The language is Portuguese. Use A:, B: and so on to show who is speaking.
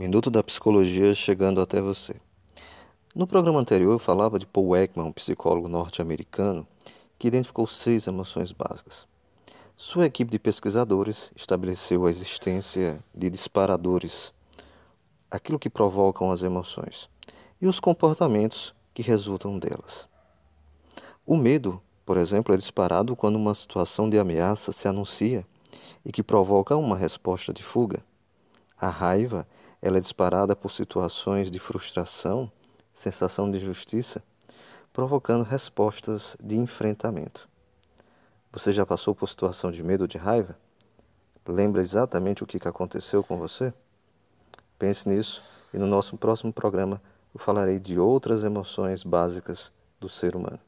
A: Minuto da Psicologia chegando até você. No programa anterior eu falava de Paul Ekman, um psicólogo norte-americano, que identificou seis emoções básicas. Sua equipe de pesquisadores estabeleceu a existência de disparadores, aquilo que provocam as emoções, e os comportamentos que resultam delas. O medo, por exemplo, é disparado quando uma situação de ameaça se anuncia e que provoca uma resposta de fuga. A raiva ela é disparada por situações de frustração, sensação de justiça, provocando respostas de enfrentamento. Você já passou por situação de medo ou de raiva? Lembra exatamente o que aconteceu com você? Pense nisso e no nosso próximo programa eu falarei de outras emoções básicas do ser humano.